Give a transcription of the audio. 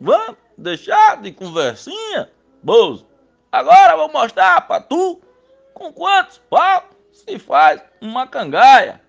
Vamos deixar de conversinha, Bozo. Agora vou mostrar pra tu com quantos pau se faz uma cangaia.